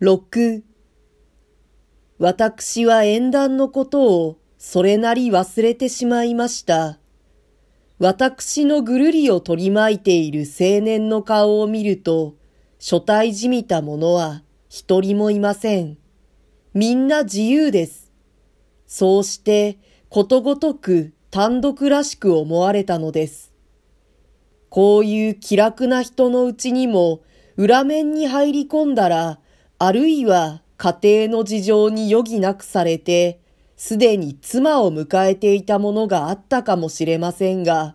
6私は縁談のことをそれなり忘れてしまいました。私のぐるりを取り巻いている青年の顔を見ると、初対じみた者は一人もいません。みんな自由です。そうしてことごとく単独らしく思われたのです。こういう気楽な人のうちにも裏面に入り込んだら、あるいは家庭の事情に余儀なくされて、すでに妻を迎えていたものがあったかもしれませんが、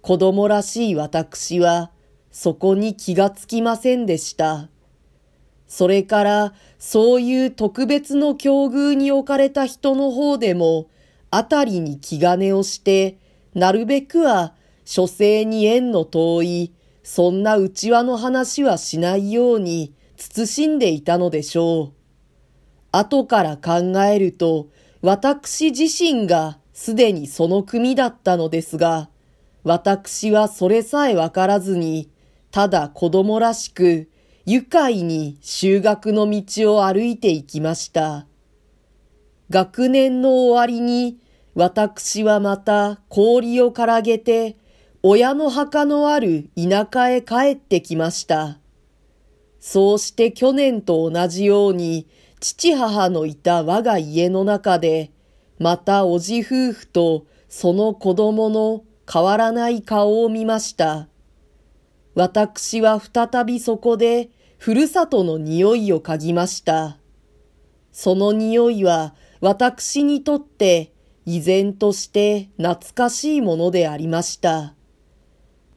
子供らしい私は、そこに気がつきませんでした。それから、そういう特別の境遇に置かれた人の方でも、あたりに気兼ねをして、なるべくは、書生に縁の遠い、そんな内輪の話はしないように、慎んでいたのでしょう。後から考えると、私自身がすでにその組だったのですが、私はそれさえわからずに、ただ子供らしく、愉快に修学の道を歩いていきました。学年の終わりに、私はまた氷をからげて、親の墓のある田舎へ帰ってきました。そうして去年と同じように、父母のいた我が家の中で、またおじ夫婦とその子供の変わらない顔を見ました。私は再びそこでふるさとの匂いを嗅ぎました。その匂いは私にとって依然として懐かしいものでありました。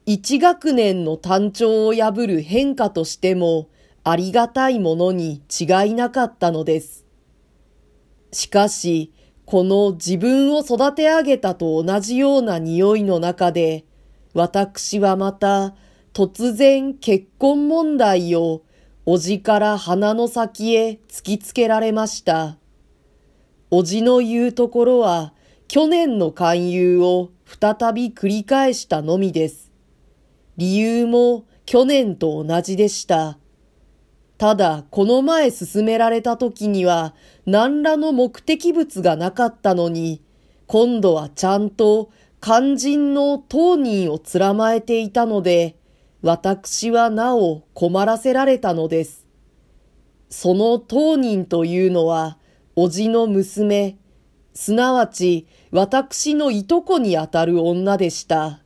一学年の単調を破る変化としてもありがたいものに違いなかったのです。しかし、この自分を育て上げたと同じような匂いの中で、私はまた突然結婚問題をおじから鼻の先へ突きつけられました。おじの言うところは去年の勧誘を再び繰り返したのみです。理由も去年と同じでした。ただ、この前進められた時には何らの目的物がなかったのに、今度はちゃんと肝心の当人をつらまえていたので、私はなお困らせられたのです。その当人というのは、おじの娘、すなわち私のいとこにあたる女でした。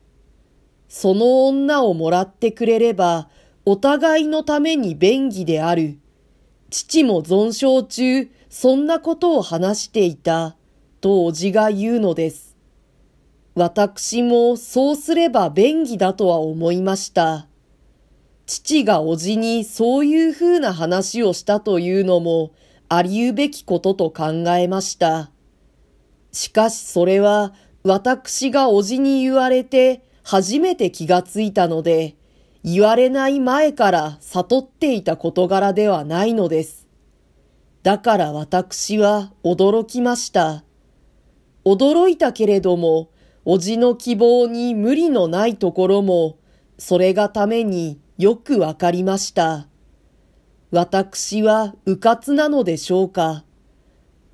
その女をもらってくれれば、お互いのために便宜である。父も存傷中、そんなことを話していた、とおじが言うのです。私もそうすれば便宜だとは思いました。父がおじにそういうふうな話をしたというのもありうべきことと考えました。しかしそれは私がおじに言われて初めて気がついたので、言われない前から悟っていた事柄ではないのです。だから私は驚きました。驚いたけれども、おじの希望に無理のないところも、それがためによくわかりました。私は迂闊なのでしょうか。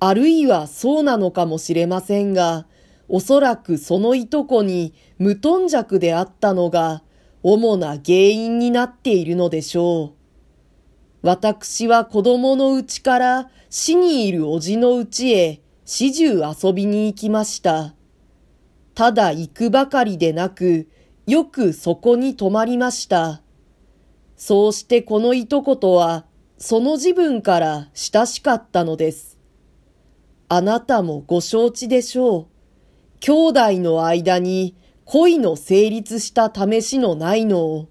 あるいはそうなのかもしれませんが、おそらくそのいとこに無頓着であったのが、主な原因になっているのでしょう。私は子供のうちから死にいるおじのうちへ始終遊びに行きました。ただ行くばかりでなく、よくそこに泊まりました。そうしてこのいとことは、その自分から親しかったのです。あなたもご承知でしょう。兄弟の間に恋の成立した試しのないのを。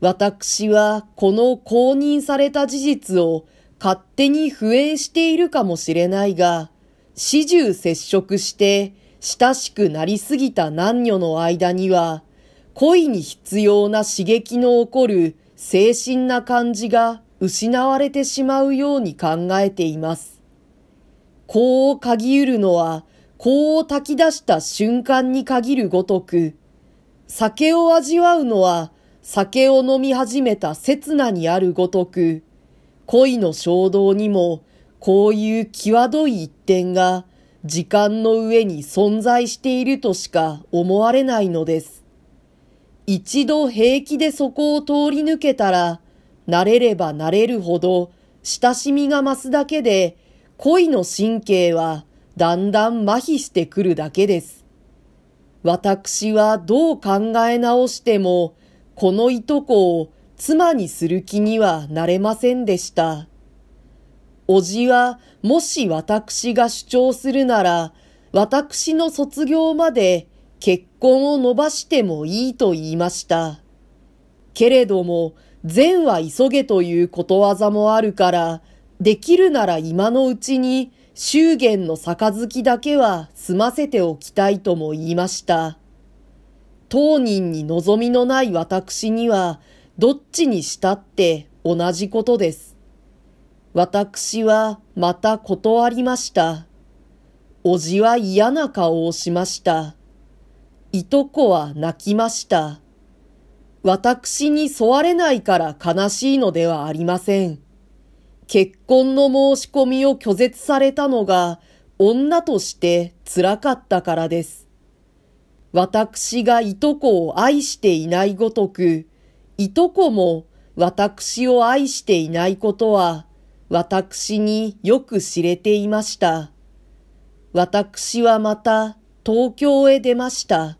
私はこの公認された事実を勝手に不縁しているかもしれないが、始終接触して親しくなりすぎた男女の間には、恋に必要な刺激の起こる精神な感じが失われてしまうように考えています。こう限るのは、こう炊き出した瞬間に限るごとく、酒を味わうのは酒を飲み始めた刹那にあるごとく、恋の衝動にもこういう際どい一点が時間の上に存在しているとしか思われないのです。一度平気でそこを通り抜けたら、慣れれば慣れるほど親しみが増すだけで恋の神経はだんだん麻痺してくるだけです。私はどう考え直しても、このいとこを妻にする気にはなれませんでした。おじは、もし私が主張するなら、私の卒業まで結婚を伸ばしてもいいと言いました。けれども、善は急げということわざもあるから、できるなら今のうちに祝言の杯だけは済ませておきたいとも言いました。当人に望みのない私には、どっちにしたって同じことです。私はまた断りました。おじは嫌な顔をしました。いとこは泣きました。私に沿われないから悲しいのではありません。結婚の申し込みを拒絶されたのが女として辛かったからです。私がいとこを愛していないごとく、いとこも私を愛していないことは私によく知れていました。私はまた東京へ出ました。